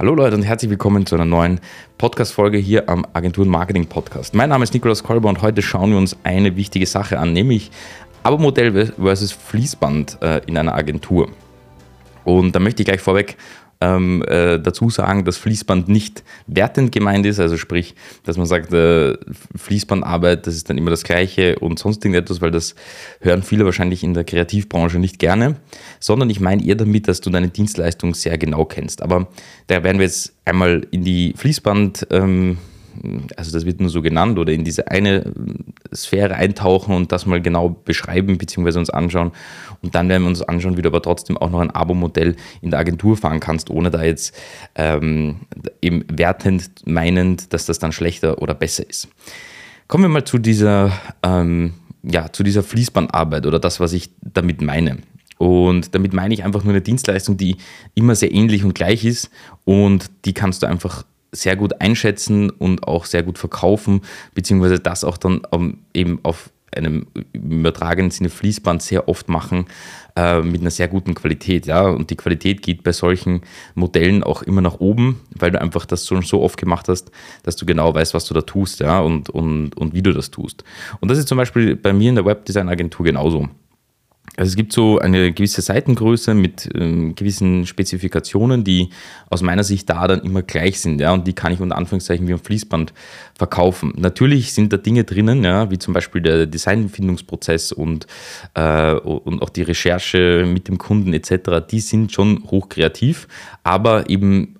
Hallo Leute und herzlich willkommen zu einer neuen Podcast-Folge hier am Agenturen Marketing Podcast. Mein Name ist Nikolaus Kolber und heute schauen wir uns eine wichtige Sache an, nämlich Abo-Modell versus Fließband äh, in einer Agentur. Und da möchte ich gleich vorweg ähm, äh, dazu sagen, dass Fließband nicht wertend gemeint ist, also sprich, dass man sagt, äh, Fließbandarbeit, das ist dann immer das Gleiche und sonst irgendetwas, weil das hören viele wahrscheinlich in der Kreativbranche nicht gerne, sondern ich meine eher damit, dass du deine Dienstleistung sehr genau kennst. Aber da werden wir jetzt einmal in die Fließband- ähm, also das wird nur so genannt, oder in diese eine äh, Sphäre eintauchen und das mal genau beschreiben bzw. uns anschauen. Und dann werden wir uns anschauen, wie du aber trotzdem auch noch ein Abo-Modell in der Agentur fahren kannst, ohne da jetzt ähm, eben wertend meinend, dass das dann schlechter oder besser ist. Kommen wir mal zu dieser, ähm, ja, zu dieser Fließbandarbeit oder das, was ich damit meine. Und damit meine ich einfach nur eine Dienstleistung, die immer sehr ähnlich und gleich ist und die kannst du einfach sehr gut einschätzen und auch sehr gut verkaufen, beziehungsweise das auch dann um, eben auf einem übertragenen Sinne Fließband sehr oft machen äh, mit einer sehr guten Qualität. Ja? Und die Qualität geht bei solchen Modellen auch immer nach oben, weil du einfach das schon so oft gemacht hast, dass du genau weißt, was du da tust ja? und, und, und wie du das tust. Und das ist zum Beispiel bei mir in der Webdesign-Agentur genauso. Also es gibt so eine gewisse Seitengröße mit ähm, gewissen Spezifikationen, die aus meiner Sicht da dann immer gleich sind, ja, und die kann ich unter Anführungszeichen wie ein Fließband verkaufen. Natürlich sind da Dinge drinnen, ja, wie zum Beispiel der Designfindungsprozess und, äh, und auch die Recherche mit dem Kunden etc., die sind schon hochkreativ, aber eben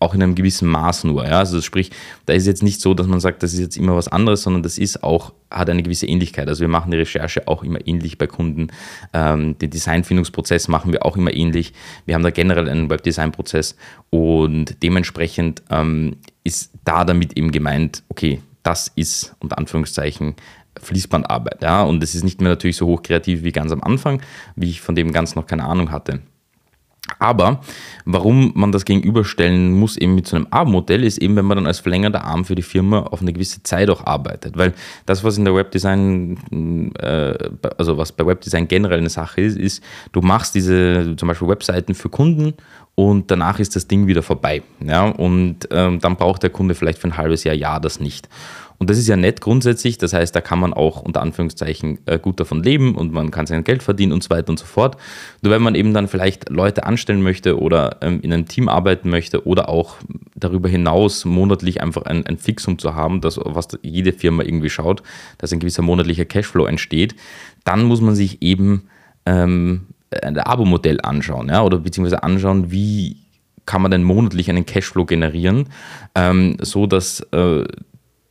auch in einem gewissen Maß nur. Ja? Also sprich, da ist jetzt nicht so, dass man sagt, das ist jetzt immer was anderes, sondern das ist auch, hat eine gewisse Ähnlichkeit. Also wir machen die Recherche auch immer ähnlich bei Kunden. Ähm, den Designfindungsprozess machen wir auch immer ähnlich. Wir haben da generell einen Webdesign-Prozess und dementsprechend ähm, ist da damit eben gemeint, okay, das ist unter Anführungszeichen Fließbandarbeit. Ja? Und es ist nicht mehr natürlich so hochkreativ wie ganz am Anfang, wie ich von dem ganz noch keine Ahnung hatte. Aber warum man das gegenüberstellen muss eben mit so einem Abo-Modell, ist eben, wenn man dann als verlängerter Arm für die Firma auf eine gewisse Zeit auch arbeitet. Weil das, was in der Webdesign, äh, also was bei Webdesign generell eine Sache ist, ist, du machst diese zum Beispiel Webseiten für Kunden und danach ist das Ding wieder vorbei. Ja? Und ähm, dann braucht der Kunde vielleicht für ein halbes Jahr, Jahr das nicht. Und das ist ja nett grundsätzlich, das heißt, da kann man auch unter Anführungszeichen äh, gut davon leben und man kann sein Geld verdienen und so weiter und so fort. Nur wenn man eben dann vielleicht Leute anstellen möchte oder ähm, in einem Team arbeiten möchte oder auch darüber hinaus monatlich einfach ein, ein Fixum zu haben, das, was jede Firma irgendwie schaut, dass ein gewisser monatlicher Cashflow entsteht, dann muss man sich eben ähm, ein Abo-Modell anschauen, ja, oder beziehungsweise anschauen, wie kann man denn monatlich einen Cashflow generieren, ähm, so dass äh,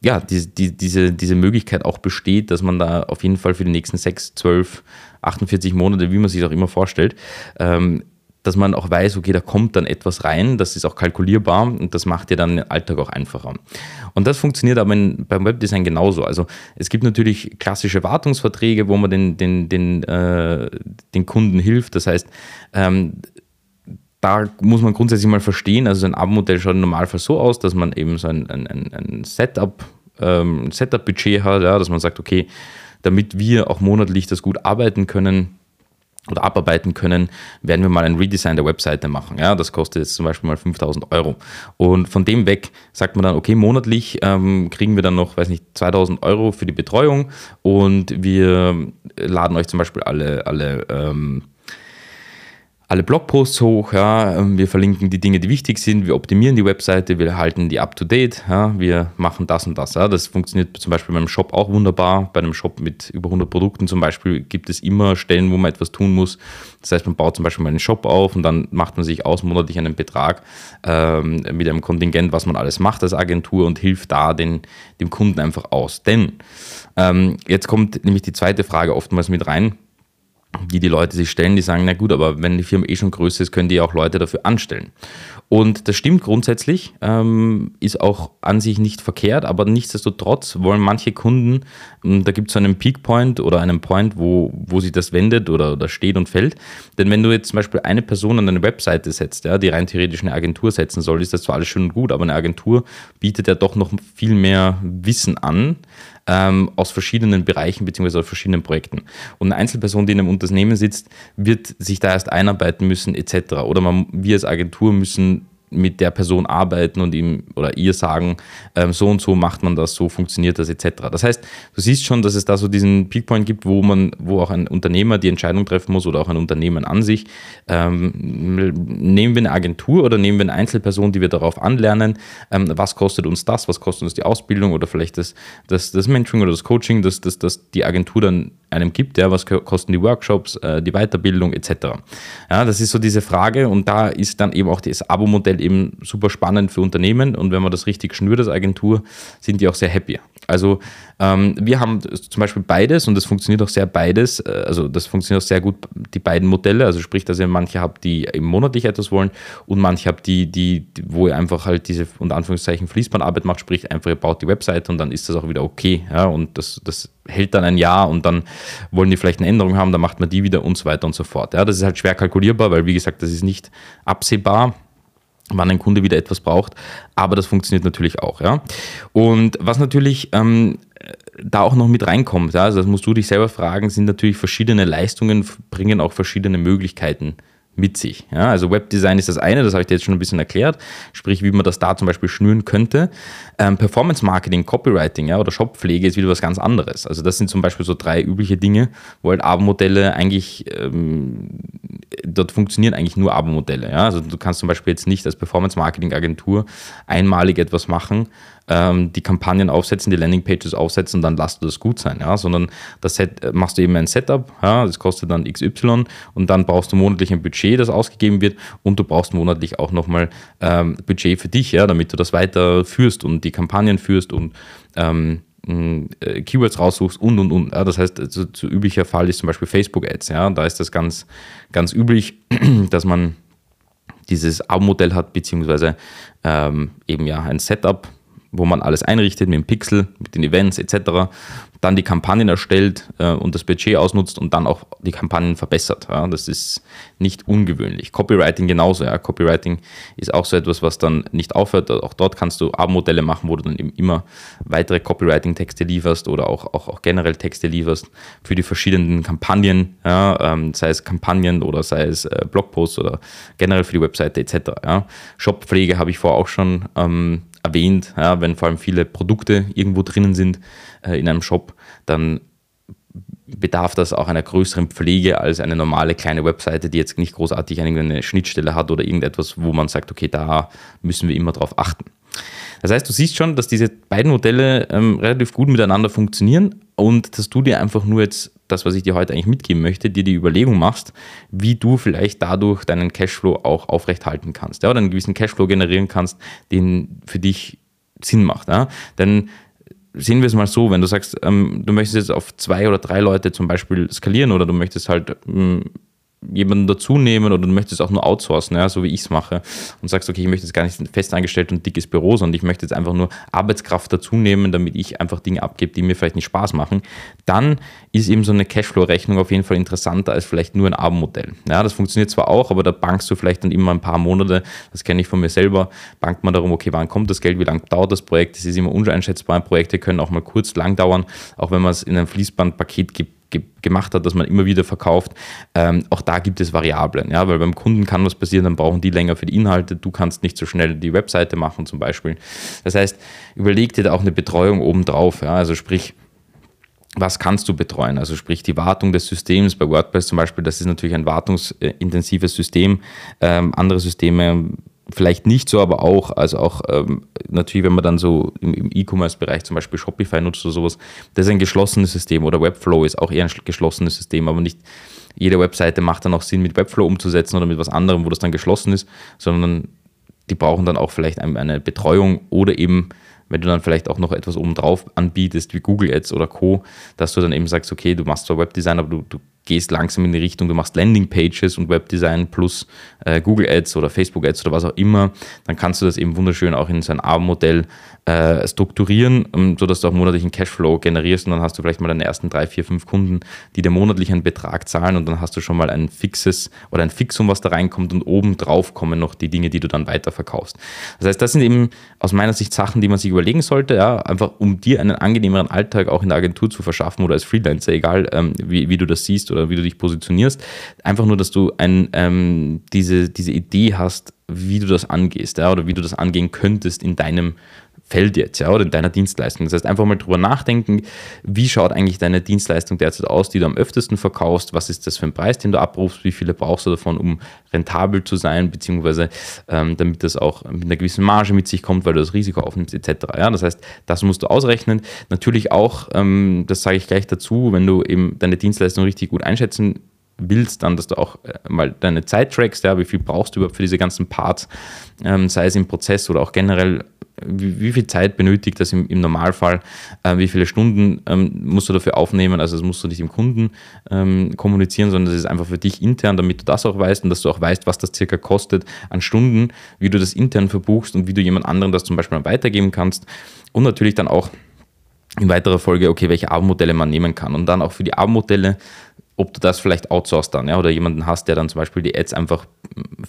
ja, die, die, diese, diese Möglichkeit auch besteht, dass man da auf jeden Fall für die nächsten 6, 12, 48 Monate, wie man sich auch immer vorstellt, ähm, dass man auch weiß, okay, da kommt dann etwas rein, das ist auch kalkulierbar und das macht dir dann den Alltag auch einfacher. Und das funktioniert aber in, beim Webdesign genauso. Also es gibt natürlich klassische Wartungsverträge, wo man den, den, den, äh, den Kunden hilft. Das heißt, ähm, da muss man grundsätzlich mal verstehen, also ein Abo-Modell schaut im Normalfall so aus, dass man eben so ein, ein, ein Setup, ähm, Setup-Budget hat, ja, dass man sagt, okay, damit wir auch monatlich das gut arbeiten können oder abarbeiten können, werden wir mal ein Redesign der Webseite machen. Ja, das kostet jetzt zum Beispiel mal 5000 Euro. Und von dem weg sagt man dann, okay, monatlich ähm, kriegen wir dann noch, weiß nicht, 2000 Euro für die Betreuung und wir laden euch zum Beispiel alle, alle ähm, alle Blogposts hoch, ja, ähm, wir verlinken die Dinge, die wichtig sind, wir optimieren die Webseite, wir halten die up to date, ja, wir machen das und das. Ja. Das funktioniert zum Beispiel beim Shop auch wunderbar. Bei einem Shop mit über 100 Produkten zum Beispiel gibt es immer Stellen, wo man etwas tun muss. Das heißt, man baut zum Beispiel mal einen Shop auf und dann macht man sich aus monatlich einen Betrag ähm, mit einem Kontingent, was man alles macht als Agentur und hilft da den, dem Kunden einfach aus. Denn ähm, jetzt kommt nämlich die zweite Frage oftmals mit rein die die Leute sich stellen, die sagen, na gut, aber wenn die Firma eh schon größer ist, können die auch Leute dafür anstellen. Und das stimmt grundsätzlich, ähm, ist auch an sich nicht verkehrt, aber nichtsdestotrotz wollen manche Kunden, ähm, da gibt es so einen Peak Point oder einen Point, wo, wo sich das wendet oder, oder steht und fällt. Denn wenn du jetzt zum Beispiel eine Person an eine Webseite setzt, ja, die rein theoretisch eine Agentur setzen soll, ist das zwar alles schön und gut, aber eine Agentur bietet ja doch noch viel mehr Wissen an, ähm, aus verschiedenen Bereichen bzw. aus verschiedenen Projekten. Und eine Einzelperson, die in einem Unternehmen sitzt, wird sich da erst einarbeiten müssen etc. Oder man, wir als Agentur müssen mit der Person arbeiten und ihm oder ihr sagen, ähm, so und so macht man das, so funktioniert das etc. Das heißt, du siehst schon, dass es da so diesen Peakpoint gibt, wo man, wo auch ein Unternehmer die Entscheidung treffen muss oder auch ein Unternehmen an sich. Ähm, nehmen wir eine Agentur oder nehmen wir eine Einzelperson, die wir darauf anlernen, ähm, was kostet uns das, was kostet uns die Ausbildung oder vielleicht das, das, das Mentoring oder das Coaching, das, das, das die Agentur dann einem gibt, ja, was kosten die Workshops, äh, die Weiterbildung etc. Ja, das ist so diese Frage und da ist dann eben auch das Abo-Modell eben super spannend für Unternehmen und wenn man das richtig schnürt als Agentur, sind die auch sehr happy. Also ähm, wir haben zum Beispiel beides und das funktioniert auch sehr beides, äh, also das funktioniert auch sehr gut, die beiden Modelle, also sprich, dass ihr manche habt, die eben monatlich etwas wollen und manche habt, die, die, wo ihr einfach halt diese, unter Anführungszeichen, Fließbandarbeit macht, sprich einfach ihr baut die Webseite und dann ist das auch wieder okay, ja, und das, das hält dann ein Jahr und dann wollen die vielleicht eine Änderung haben, dann macht man die wieder und so weiter und so fort. Ja, das ist halt schwer kalkulierbar, weil wie gesagt, das ist nicht absehbar wann ein Kunde wieder etwas braucht, aber das funktioniert natürlich auch. Ja? Und was natürlich ähm, da auch noch mit reinkommt, ja, also das musst du dich selber fragen, sind natürlich verschiedene Leistungen, bringen auch verschiedene Möglichkeiten mit sich. Ja, also Webdesign ist das eine, das habe ich dir jetzt schon ein bisschen erklärt, sprich, wie man das da zum Beispiel schnüren könnte. Ähm, Performance Marketing, Copywriting ja, oder Shoppflege ist wieder was ganz anderes. Also das sind zum Beispiel so drei übliche Dinge, wo halt Abo-Modelle eigentlich, ähm, dort funktionieren eigentlich nur Abo-Modelle. Ja? Also du kannst zum Beispiel jetzt nicht als Performance Marketing Agentur einmalig etwas machen, ähm, die Kampagnen aufsetzen, die Landingpages aufsetzen und dann lasst du das gut sein, ja, sondern das Set, äh, machst du eben ein Setup, ja, das kostet dann XY und dann brauchst du monatlich ein Budget, das ausgegeben wird und du brauchst monatlich auch nochmal ähm, Budget für dich, ja, damit du das weiter führst und die Kampagnen führst und ähm, äh, Keywords raussuchst und und und. Das heißt, so, so üblicher Fall ist zum Beispiel Facebook-Ads. Ja, da ist das ganz, ganz üblich, dass man dieses Abo-Modell hat, beziehungsweise ähm, eben ja ein Setup, wo man alles einrichtet mit dem Pixel, mit den Events etc dann die Kampagnen erstellt äh, und das Budget ausnutzt und dann auch die Kampagnen verbessert. Ja. Das ist nicht ungewöhnlich. Copywriting genauso. Ja. Copywriting ist auch so etwas, was dann nicht aufhört. Auch dort kannst du Abo-Modelle machen, wo du dann eben immer weitere Copywriting-Texte lieferst oder auch, auch, auch generell Texte lieferst für die verschiedenen Kampagnen, ja, ähm, sei es Kampagnen oder sei es äh, Blogposts oder generell für die Webseite etc. Ja. Shoppflege habe ich vorher auch schon ähm, erwähnt, ja, wenn vor allem viele Produkte irgendwo drinnen sind äh, in einem Shop, dann bedarf das auch einer größeren Pflege als eine normale kleine Webseite, die jetzt nicht großartig eine Schnittstelle hat oder irgendetwas, wo man sagt, okay, da müssen wir immer drauf achten. Das heißt, du siehst schon, dass diese beiden Modelle ähm, relativ gut miteinander funktionieren und dass du dir einfach nur jetzt das, was ich dir heute eigentlich mitgeben möchte, dir die Überlegung machst, wie du vielleicht dadurch deinen Cashflow auch aufrechthalten kannst ja, oder einen gewissen Cashflow generieren kannst, den für dich Sinn macht. Ja. Denn sehen wir es mal so, wenn du sagst, ähm, du möchtest jetzt auf zwei oder drei Leute zum Beispiel skalieren oder du möchtest halt ähm, jemanden dazu nehmen oder du möchtest auch nur outsourcen, ja, so wie ich es mache und sagst, okay, ich möchte jetzt gar nicht fest angestellt und dickes Büro, sondern ich möchte jetzt einfach nur Arbeitskraft dazu nehmen, damit ich einfach Dinge abgebe, die mir vielleicht nicht Spaß machen, dann ist eben so eine Cashflow-Rechnung auf jeden Fall interessanter als vielleicht nur ein Abendmodell. Ja, das funktioniert zwar auch, aber da bankst du vielleicht dann immer ein paar Monate, das kenne ich von mir selber, bankt man darum, okay, wann kommt das Geld, wie lange dauert das Projekt, das ist immer uneinschätzbar, Projekte können auch mal kurz lang dauern, auch wenn man es in einem Fließbandpaket gibt, ge gemacht hat, dass man immer wieder verkauft. Ähm, auch da gibt es Variablen, ja, weil beim Kunden kann was passieren, dann brauchen die länger für die Inhalte, du kannst nicht so schnell die Webseite machen zum Beispiel. Das heißt, überleg dir da auch eine Betreuung obendrauf, ja, also sprich, was kannst du betreuen? Also sprich die Wartung des Systems bei WordPress zum Beispiel, das ist natürlich ein wartungsintensives System. Ähm, andere Systeme vielleicht nicht so, aber auch, also auch ähm, natürlich, wenn man dann so im, im E-Commerce-Bereich zum Beispiel Shopify nutzt oder sowas, das ist ein geschlossenes System oder Webflow ist auch eher ein geschlossenes System, aber nicht jede Webseite macht dann auch Sinn, mit Webflow umzusetzen oder mit was anderem, wo das dann geschlossen ist, sondern die brauchen dann auch vielleicht eine Betreuung oder eben wenn du dann vielleicht auch noch etwas obendrauf anbietest, wie Google Ads oder Co., dass du dann eben sagst, okay, du machst zwar Webdesign, aber du, du gehst langsam in die Richtung, du machst Landingpages und Webdesign plus äh, Google Ads oder Facebook Ads oder was auch immer, dann kannst du das eben wunderschön auch in so ein ARM-Modell äh, strukturieren, ähm, sodass du auch monatlichen Cashflow generierst und dann hast du vielleicht mal deine ersten drei, vier, fünf Kunden, die dir monatlich einen Betrag zahlen und dann hast du schon mal ein fixes oder ein Fixum, was da reinkommt und oben drauf kommen noch die Dinge, die du dann weiterverkaufst. Das heißt, das sind eben aus meiner Sicht Sachen, die man sich überlegen sollte, ja, einfach um dir einen angenehmeren Alltag auch in der Agentur zu verschaffen oder als Freelancer, egal ähm, wie, wie du das siehst oder wie du dich positionierst. Einfach nur, dass du ein, ähm, diese, diese Idee hast, wie du das angehst ja, oder wie du das angehen könntest in deinem Feld jetzt, ja, oder in deiner Dienstleistung. Das heißt, einfach mal drüber nachdenken, wie schaut eigentlich deine Dienstleistung derzeit aus, die du am öftesten verkaufst, was ist das für ein Preis, den du abrufst, wie viele brauchst du davon, um rentabel zu sein, beziehungsweise ähm, damit das auch mit einer gewissen Marge mit sich kommt, weil du das Risiko aufnimmst, etc. Ja, das heißt, das musst du ausrechnen. Natürlich auch, ähm, das sage ich gleich dazu, wenn du eben deine Dienstleistung richtig gut einschätzen willst, dann, dass du auch äh, mal deine Zeit trackst, ja, wie viel brauchst du überhaupt für diese ganzen Parts, ähm, sei es im Prozess oder auch generell wie, wie, viel Zeit benötigt das im, im Normalfall, äh, wie viele Stunden ähm, musst du dafür aufnehmen, also das musst du nicht im Kunden ähm, kommunizieren, sondern das ist einfach für dich intern, damit du das auch weißt und dass du auch weißt, was das circa kostet an Stunden, wie du das intern verbuchst und wie du jemand anderen das zum Beispiel weitergeben kannst. Und natürlich dann auch in weiterer Folge, okay, welche Abendmodelle man nehmen kann. Und dann auch für die Abendmodelle ob du das vielleicht outsourced dann, ja, oder jemanden hast, der dann zum Beispiel die Ads einfach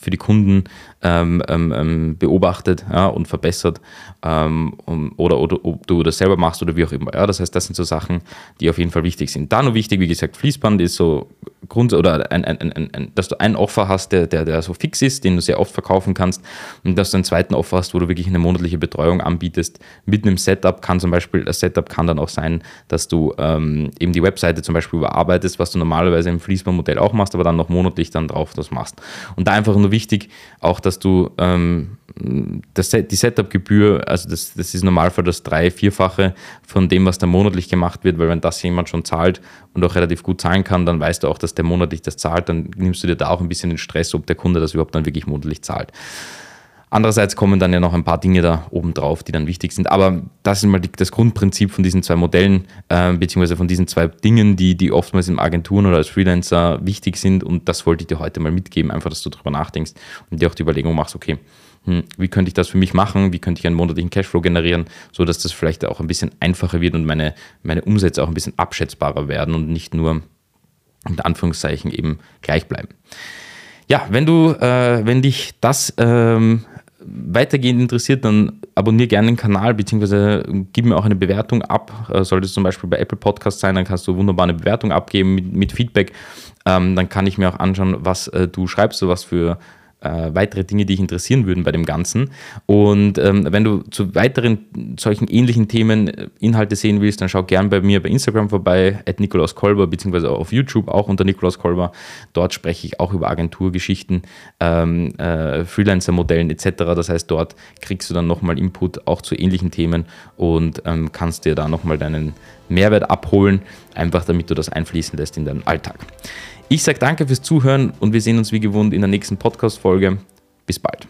für die Kunden ähm, ähm, ähm, beobachtet ja, und verbessert ähm, oder, oder ob du das selber machst oder wie auch immer. Ja, das heißt, das sind so Sachen, die auf jeden Fall wichtig sind. Da nur wichtig, wie gesagt, Fließband ist so Grund oder ein, ein, ein, dass du einen Offer hast, der, der, der so fix ist, den du sehr oft verkaufen kannst und dass du einen zweiten Offer hast, wo du wirklich eine monatliche Betreuung anbietest. Mit einem Setup kann zum Beispiel, das Setup kann dann auch sein, dass du ähm, eben die Webseite zum Beispiel überarbeitest, was du normalerweise im Fließbandmodell auch machst, aber dann noch monatlich dann drauf das machst. Und da einfach nur wichtig, auch dass du ähm, das, die Setup-Gebühr, also das, das ist Normalfall das drei-, vierfache von dem, was da monatlich gemacht wird, weil wenn das jemand schon zahlt und auch relativ gut zahlen kann, dann weißt du auch, dass der monatlich das zahlt, dann nimmst du dir da auch ein bisschen den Stress, ob der Kunde das überhaupt dann wirklich monatlich zahlt. Andererseits kommen dann ja noch ein paar Dinge da oben drauf, die dann wichtig sind. Aber das ist mal die, das Grundprinzip von diesen zwei Modellen, äh, beziehungsweise von diesen zwei Dingen, die, die oftmals in Agenturen oder als Freelancer wichtig sind. Und das wollte ich dir heute mal mitgeben, einfach, dass du darüber nachdenkst und dir auch die Überlegung machst, okay, hm, wie könnte ich das für mich machen? Wie könnte ich einen monatlichen Cashflow generieren, sodass das vielleicht auch ein bisschen einfacher wird und meine, meine Umsätze auch ein bisschen abschätzbarer werden und nicht nur in Anführungszeichen eben gleich bleiben. Ja, wenn du, äh, wenn dich das ähm, weitergehend interessiert, dann abonniere gerne den Kanal, beziehungsweise gib mir auch eine Bewertung ab. Äh, sollte es zum Beispiel bei Apple Podcast sein, dann kannst du wunderbar eine Bewertung abgeben mit, mit Feedback. Ähm, dann kann ich mir auch anschauen, was äh, du schreibst, was für äh, weitere Dinge, die dich interessieren würden bei dem Ganzen. Und ähm, wenn du zu weiteren solchen ähnlichen Themen äh, Inhalte sehen willst, dann schau gern bei mir bei Instagram vorbei, at Nikolaus Kolber, beziehungsweise auf YouTube auch unter Nikolaus Kolber. Dort spreche ich auch über Agenturgeschichten, ähm, äh, Freelancer-Modellen etc. Das heißt, dort kriegst du dann nochmal Input auch zu ähnlichen Themen und ähm, kannst dir da nochmal deinen Mehrwert abholen, einfach damit du das einfließen lässt in deinen Alltag. Ich sage danke fürs Zuhören und wir sehen uns wie gewohnt in der nächsten Podcast-Folge. Bis bald.